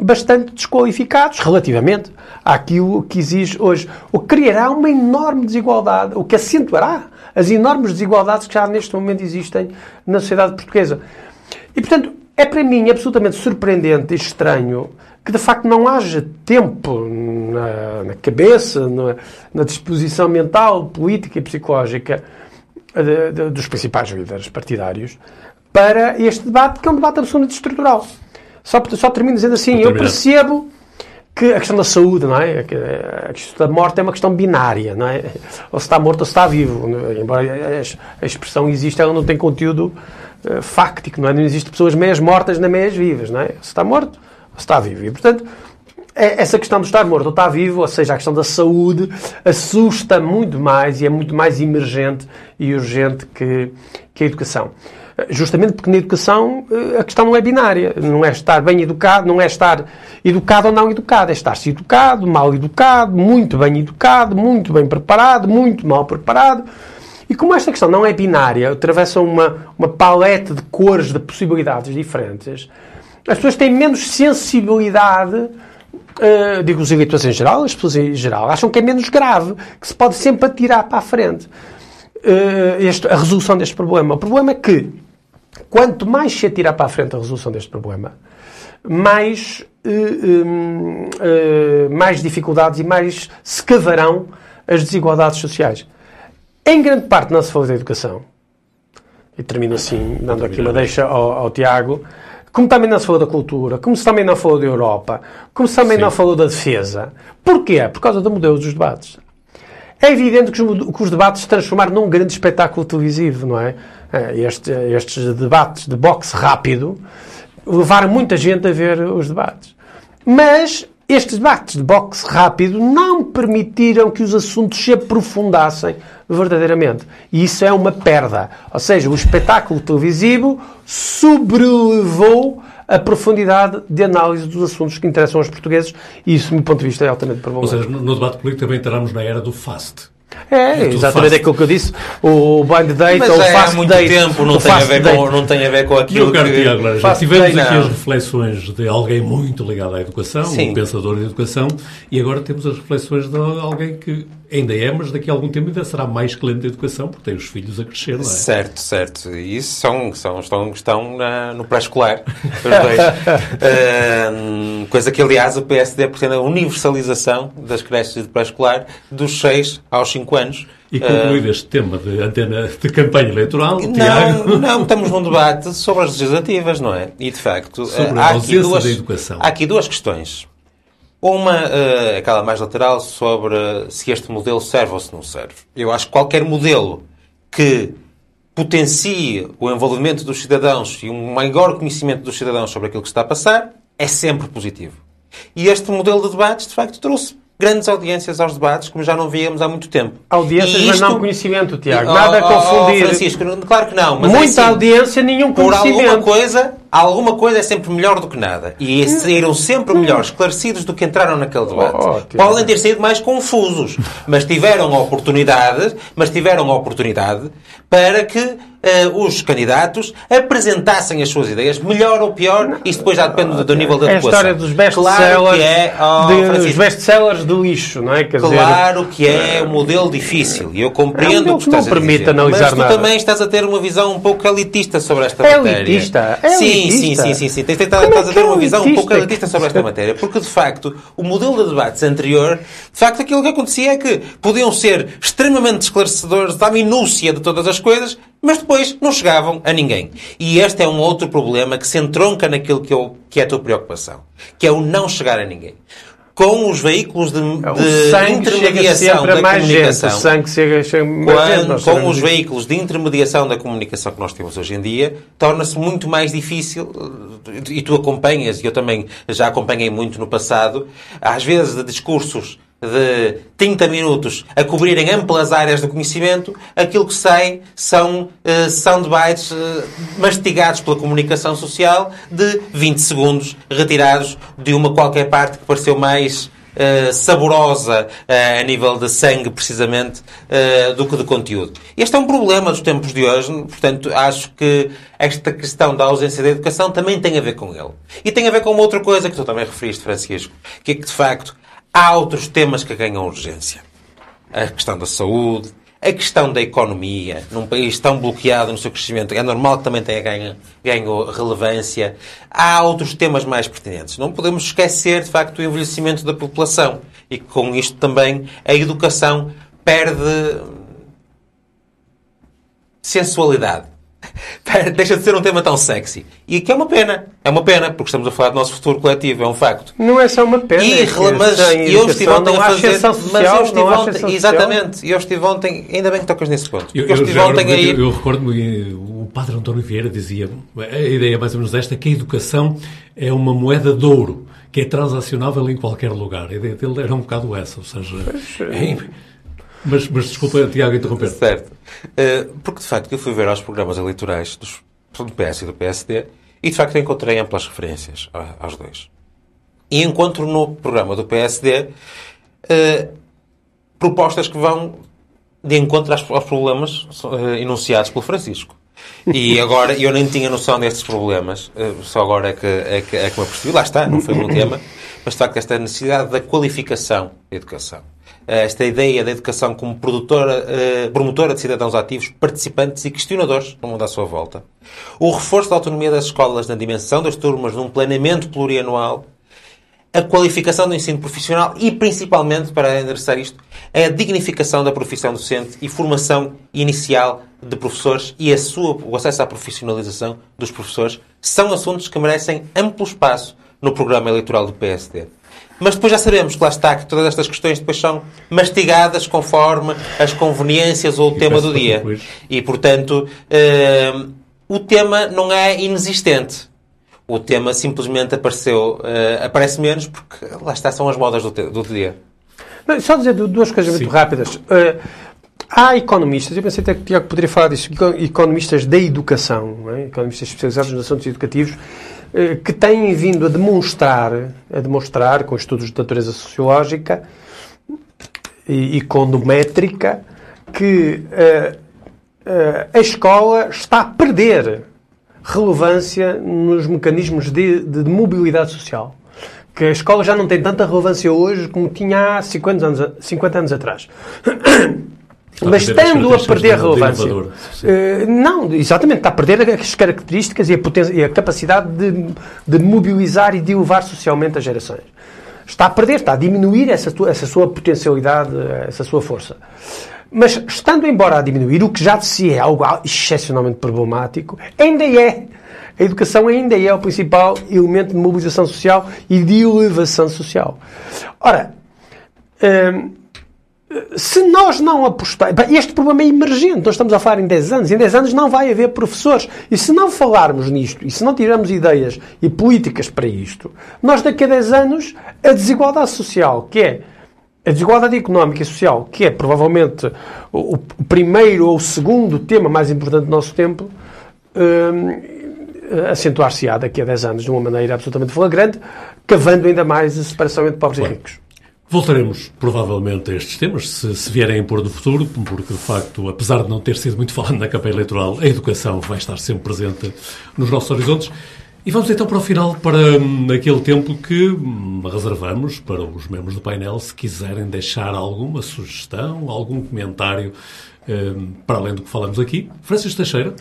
bastante desqualificados relativamente àquilo que exige hoje. O que criará uma enorme desigualdade, o que acentuará as enormes desigualdades que já neste momento existem na sociedade portuguesa. E, portanto, é para mim absolutamente surpreendente e estranho que de facto não haja tempo na, na cabeça, na, na, disposição mental, política e psicológica de, de, dos principais líderes partidários para este debate, que é um debate absolutamente estrutural. Só, só termino dizendo assim, eu percebo que a questão da saúde, não é? A questão da morte é uma questão binária, não é? Ou se está morto ou se está vivo. Embora a expressão exista, ela não tem conteúdo uh, fáctico, não é? Não existe pessoas meias mortas nem meias vivas, não é? Se está morto, está vivo. E, portanto, é- essa questão do estar morto ou estar vivo, ou seja, a questão da saúde, assusta muito mais e é muito mais emergente e urgente que, que a educação. Justamente porque na educação eh, a questão não é binária. Não é estar bem educado, não é estar educado ou não educado. É estar-se educado, mal educado, muito bem educado, muito bem preparado, muito mal preparado. E como esta questão não é binária, atravessa uma, uma paleta de cores, de possibilidades diferentes, as pessoas têm menos sensibilidade, uh, digo os eleitores em geral, as pessoas em geral, acham que é menos grave, que se pode sempre atirar para a frente uh, este, a resolução deste problema. O problema é que, quanto mais se atirar para a frente a resolução deste problema, mais, uh, um, mais dificuldades e mais se cavarão as desigualdades sociais. Em grande parte não se falou da educação. E termino assim, dando aqui uma deixa ao, ao Tiago. Como também não se falou da cultura, como se também não falou da Europa, como se também Sim. não falou da defesa. Porquê? Por causa do modelo dos debates. É evidente que os, que os debates se transformaram num grande espetáculo televisivo, não é? Eh, Este- estes debates de boxe rápido levaram muita gente a ver os debates. Mas estes debates de boxe rápido não permitiram que os assuntos se aprofundassem verdadeiramente. E isso é uma perda. Ou seja, o espetáculo televisivo sobrelevou a profundidade de análise dos assuntos que interessam aos portugueses e isso, do meu ponto de vista, é altamente Ou problemático. seja, no, no debate político também entramos na era do fast. É, exatamente fast. aquilo que eu disse. O blind date Mas ou o já é há fast muito date. tempo, não tem, a ver date. com, não tem a ver com aquilo Meu que... Tiago Laranja, Fast tivemos day, aqui não. as reflexões de alguém muito ligado à educação, Sim. um pensador de educação, e agora temos as reflexões de alguém que ainda é, mas daqui a algum tempo ainda será mais cliente da educação, porque tem os filhos a crescer, não é? Certo, certo. E Isso são, são, estão, estão na- no pré-escolar. Ahm, coisa que, aliás, o PSD pretende a universalização das creches de pré-escolar dos 6 aos 5 anos. E concluído este tema de antena de campanha eleitoral, Tiago, Não, não, estamos num debate sobre as legislativas, não é? E, de facto, Sobre há a aqui, duas, da educação. há aqui duas questões. Uma, eh, aquela mais lateral, sobre se este modelo serve ou se não serve. Eu acho que qualquer modelo que potencie o envolvimento dos cidadãos e um maior conhecimento dos cidadãos sobre aquilo que está a passar é sempre positivo. E este modelo de debates, de facto, trouxe grandes audiências aos debates, como já não víamos há muito tempo. Audiências, E mas não isto- conhecimento, Tiago. Oh, Nada a oh, oh, confundir. Francisco, claro que não. É Muita assim, audiência, nenhum por alguma conhecimento. coisa, alguma coisa é sempre melhor do que nada. E saíram sempre melhor esclarecidos do que entraram naquele debate. Oh. Podem ter saído mais confusos, mas tiveram oportunidade, mas tiveram oportunidade para que eh, os candidatos apresentassem as suas ideias, melhor ou pior, isso depois já depende do, do nível da É a adequação. história dos best-sellers Claro que é, oh, de- best-sellers do lixo, não é? Quer dizer, Claro que é um modelo difícil e eu É um compreendo modelo o que que não permite dizer. analisar Mas tu nada. também estás a ter uma visão um pouco elitista sobre esta É matéria. elitista, é sim, elitista. sim, sim, sim, sim. Tens- é estás a ter é uma visão um pouco elitista sobre esta matéria, porque de facto o modelo de debates anterior, de facto aquilo que acontecia é que podiam ser extremamente esclarecedores à minúcia de todas as coisas, mas depois não chegavam a ninguém. E este é um outro problema que se entronca naquilo que, eu, que é a tua preocupação, que é o não chegar a ninguém. Com os veículos de, É, de intermediação da gente. comunicação. O sangue chega, chega gente. Quando, com os veículos de intermediação da comunicação que nós temos hoje em dia, torna-se muito mais difícil, eh, e tu acompanhas, e eu também já acompanhei muito no passado, às vezes de discursos de 30 minutos a cobrirem amplas áreas do conhecimento, aquilo que sai são eh, soundbites eh, mastigados pela comunicação social de 20 segundos retirados de uma qualquer parte que pareceu mais eh, saborosa eh, a nível de sangue, precisamente, eh, do que de conteúdo. Este é um problema dos tempos de hoje, portanto, acho que esta questão da ausência da educação também tem a ver com ele. E tem a ver com uma outra coisa que tu também referiste, Francisco, que é que, de facto, há outros temas que ganham urgência. A questão da saúde, a questão da economia, num país tão bloqueado no seu crescimento, é normal que também tenha ganho, ganho relevância. Há outros temas mais pertinentes. Não podemos esquecer, de facto, o envelhecimento da população. E que, com isto também a educação perde sensualidade. Deixa de ser um tema tão sexy. E que é uma pena. É uma pena, porque estamos a falar do nosso futuro coletivo, é um facto. Não é só uma pena. E, é mas e eu estive ontem não a fazer. ascensão mas social, eu estive ontem. Exatamente. E eu estive ontem. Ainda bem que tocas nesse ponto. Eu, Eu, eu, estive ontem agora, a ir. eu, eu recordo-me o padre António Vieira dizia a ideia é mais ou menos esta, que a educação é uma moeda de ouro. que é transacionável em qualquer lugar. A ideia dele era um bocado essa, ou seja... É, mas, mas desculpa, Tiago, interromper. Certo. Uh, porque, de facto, eu fui ver aos programas eleitorais dos, do PS e do PSD e, de facto, encontrei amplas referências aos dois. E encontro no programa do PSD uh, eh, propostas que vão de encontro aos, aos problemas uh, enunciados pelo Francisco. E agora, eu nem tinha noção destes problemas, só agora é que, é, que, é que me apercebi. Lá está, não foi um tema, mas de facto esta necessidade da qualificação da educação. Esta ideia da educação como produtora, promotora de cidadãos ativos, participantes e questionadores no mundo à sua volta. O reforço da autonomia das escolas na dimensão das turmas num planeamento plurianual a qualificação do ensino profissional e, principalmente, para endereçar isto, a dignificação da profissão docente e formação inicial de professores e a sua, o acesso à profissionalização dos professores são assuntos que merecem amplo espaço no programa eleitoral do PSD. Mas depois já sabemos que lá está que todas estas questões depois são mastigadas conforme as conveniências ou o tema do dia. E, portanto, uh, o tema não é inexistente o tema simplesmente apareceu, uh, aparece menos porque lá está, são as modas do, do dia. Não, só dizer duas coisas Sim. muito rápidas. Uh, há economistas, eu pensei até que o Tiago poderia falar disso, economistas da educação, é? economistas especializados nos assuntos educativos, que têm vindo a demonstrar, a demonstrar com estudos de natureza sociológica e, e com métrica, que a escola está a perder relevância nos mecanismos de, de, de, mobilidade social. Que a escola já não tem tanta relevância hoje como tinha há 50 anos, 50 anos atrás. Mas estando a perder relevância. Uh, não, exatamente, está a perder as características e a, e a capacidade de, de, mobilizar e de elevar socialmente as gerações. Está a perder, está a diminuir essa, essa sua potencialidade, essa sua força. Mas, estando embora a diminuir, o que já de si é algo excepcionalmente problemático, ainda é. A educação ainda é o principal elemento de mobilização social e de elevação social. Ora, hum, se nós não apostarmos. Este problema é emergente, nós estamos a falar em 10 anos. Em 10 anos não vai haver professores. E se não falarmos nisto, e se não tivermos ideias e políticas para isto, nós daqui a 10 anos, a desigualdade social, que é a desigualdade económica e social, que é provavelmente o, primeiro ou o segundo tema mais importante do nosso tempo, um, acentuar-se-á daqui a 10 anos de uma maneira absolutamente flagrante, cavando ainda mais a separação entre pobres e ricos. Voltaremos provavelmente a estes temas, se, se vierem a impor do futuro, porque de facto, apesar de não ter sido muito falado na campanha eleitoral, a educação vai estar sempre presente nos nossos horizontes. E vamos então para o final, para hum, aquele tempo que hum, reservamos para os membros do painel, se quiserem deixar alguma sugestão, algum comentário hum, para além do que falamos aqui. Francisco Teixeira.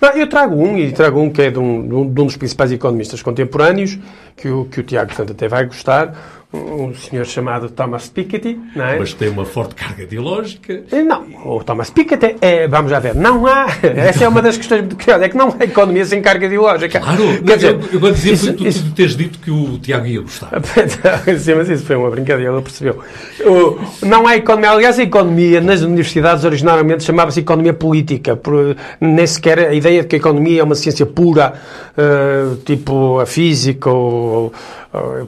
Não, eu trago um, e trago um que é de um, de um, dos principais economistas contemporâneos, que o, que o Tiago, portanto, até vai gostar, um senhor chamado Thomas Piketty, não é? Mas tem uma forte carga ideológica. Eh, não, o Thomas Piketty é, vamos já ver, não há, essa é uma das questões muito curiosas, é que não há economia sem carga ideológica. Claro, Quer dizer, eu, vou dizer isso, tu, isso, tu teres dito que o Tiago ia gostar. Sim, mas isso foi uma brincadeira, ele percebeu. O, não há economia, aliás, a economia nas universidades originariamente chamava-se economia política, por, nem sequer a ideia de que a economia é uma ciência pura, uh, tipo a física ou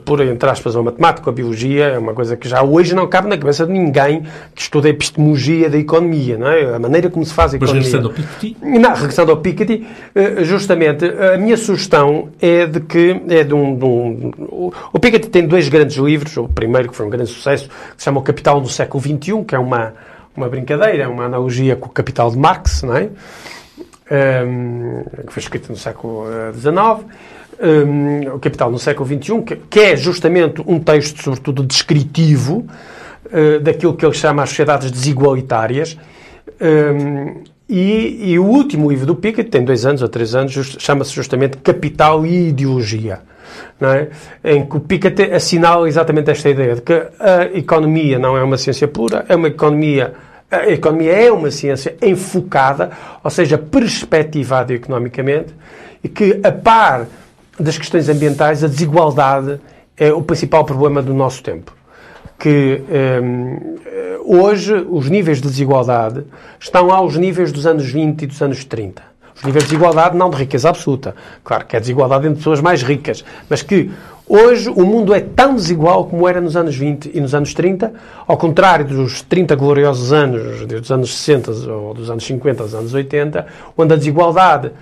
por, entre aspas, a matemática, a biologia, é uma coisa que já hoje não cabe na cabeça de ninguém que estuda a epistemologia da economia, não é? A maneira como se faz a economia. Mas regressando ao Piketty? Não, regressando ao Piketty, eh, justamente, a minha sugestão é de que, é de um, de um o Piketty tem dois grandes livros, o primeiro que foi um grande sucesso, que se chama O Capital no século XXI, que é uma, uma brincadeira, uma analogia com o Capital de Marx, não é? Um, que foi escrito no século XIX. Um, o Capital no século XXI, que, que, é justamente um texto, sobretudo, descritivo uh, daquilo que ele chama as sociedades desigualitárias. Um, e, e, o último livro do Piketty, tem dois anos ou três anos, chama-se justamente Capital e Ideologia. É? Em que o Piketty assinala exatamente esta ideia de que a economia não é uma ciência pura, é uma economia a economia é uma ciência enfocada, ou seja, perspectivada economicamente, e que, a par das questões ambientais, a desigualdade é o principal problema do nosso tempo. Que um, hoje os níveis de desigualdade estão aos níveis dos anos 20 e dos anos 30. Ou os níveis de desigualdade, não de riqueza absoluta. Claro que é desigualdade entre pessoas mais ricas, mas que hoje o mundo é tão desigual como era nos anos 20 e nos anos 30, ao contrário dos 30 gloriosos anos, dos anos 60 ou dos anos 50 aos anos 80, onde a desigualdade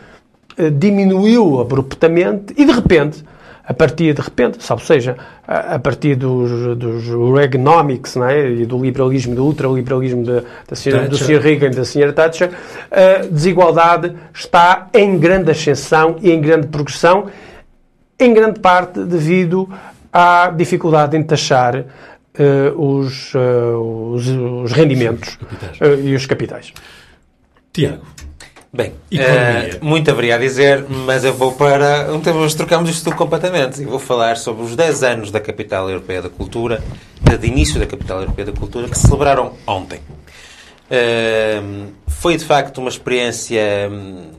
diminuiu abruptamente e de repente a partir, de repente, sabe, ou seja, a, a partir dos, dos Reaganomics não é? e do liberalismo, do ultraliberalismo de, da senhora, do Sr. Reagan e da Sra. Thatcher, a desigualdade está em grande ascensão e em grande progressão, em grande parte devido à dificuldade em taxar uh, os, uh, os, os, rendimentos uh, e os capitais. Tiago. Bem, uh, muito haveria a dizer, mas eu vou para. Então, trocamos isto tudo completamente e vou falar sobre os 10 anos da Capital Europeia da Cultura, de início da Capital Europeia da Cultura, que celebraram ontem. Uh, foi de facto uma experiência um,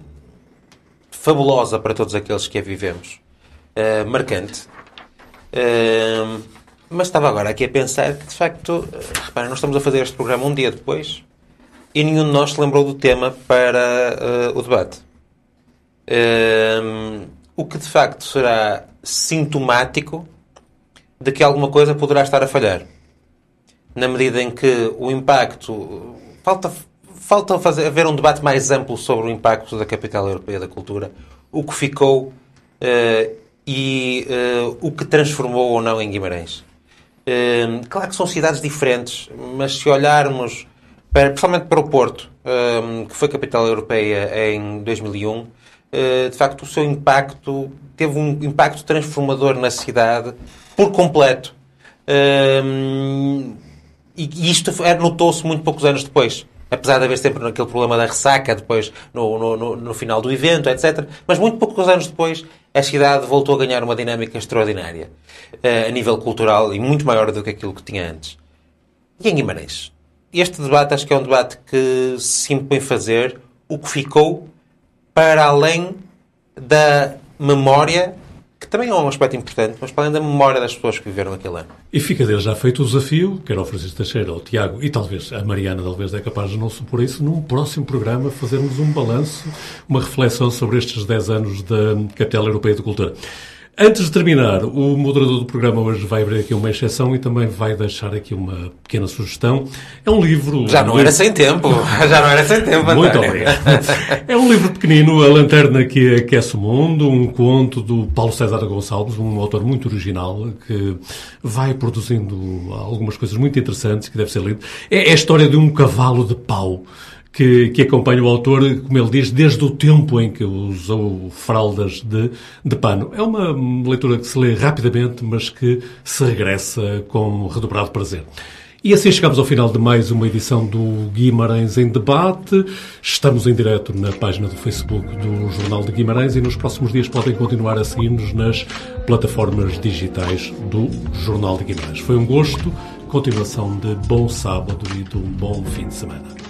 fabulosa para todos aqueles que a vivemos, uh, marcante. mas estava agora aqui a pensar que, de facto, reparem, nós estamos a fazer este programa um dia depois e nenhum de nós se lembrou do tema para uh, o debate. Uh, o que de facto será sintomático de que alguma coisa poderá estar a falhar. Na medida em que o impacto. Falta, falta fazer, haver um debate mais amplo sobre o impacto da capital europeia da cultura, o que ficou uh, e uh, o que transformou ou não em Guimarães. Uh, claro que são cidades diferentes, mas se olharmos principalmente para o Porto, um, que foi capital europeia em 2001, uh, eh, de facto o seu impacto teve um impacto transformador na cidade por completo. Um, e isto notou-se muito poucos anos depois. Apesar de haver sempre aquele problema da ressaca depois no, no, no, no final do evento, etc. Mas muito poucos anos depois a cidade voltou a ganhar uma dinâmica extraordinária uh, a nível cultural e muito maior do que aquilo que tinha antes. E em Guimarães? Este debate acho que é um debate que se impõe fazer o que ficou para além da memória, que também é um aspecto importante, mas para além da memória das pessoas que viveram aquele ano. E fica dele já feito o desafio, quer ao Francisco Teixeira, ao Tiago e talvez a Mariana, talvez é capaz de não supor isso, num próximo programa fazermos um balanço, uma reflexão sobre estes 10 anos da Capital Europeia de Cultura. Antes de terminar, o moderador do programa hoje vai abrir aqui uma exceção e também vai deixar aqui uma pequena sugestão. É um livro. Já não era sem tempo. Já não era sem tempo, Muito obrigado. É um livro pequenino, A Lanterna que Aquece o Mundo, um conto do Paulo César Gonçalves, um autor muito original que vai produzindo algumas coisas muito interessantes que deve ser lido. É, é a história de um cavalo de pau que, que acompanha o autor, como ele diz, desde o tempo em que usou fraldas de, de pano. É uma leitura que se lê rapidamente, mas que se regressa com redobrado prazer. E assim chegamos ao final de mais uma edição do Guimarães em Debate. Estamos em direto na página do Facebook do Jornal de Guimarães e nos próximos dias podem continuar a seguir-nos nas plataformas digitais do Jornal de Guimarães. Foi um gosto, continuação de bom sábado e de um bom fim de semana.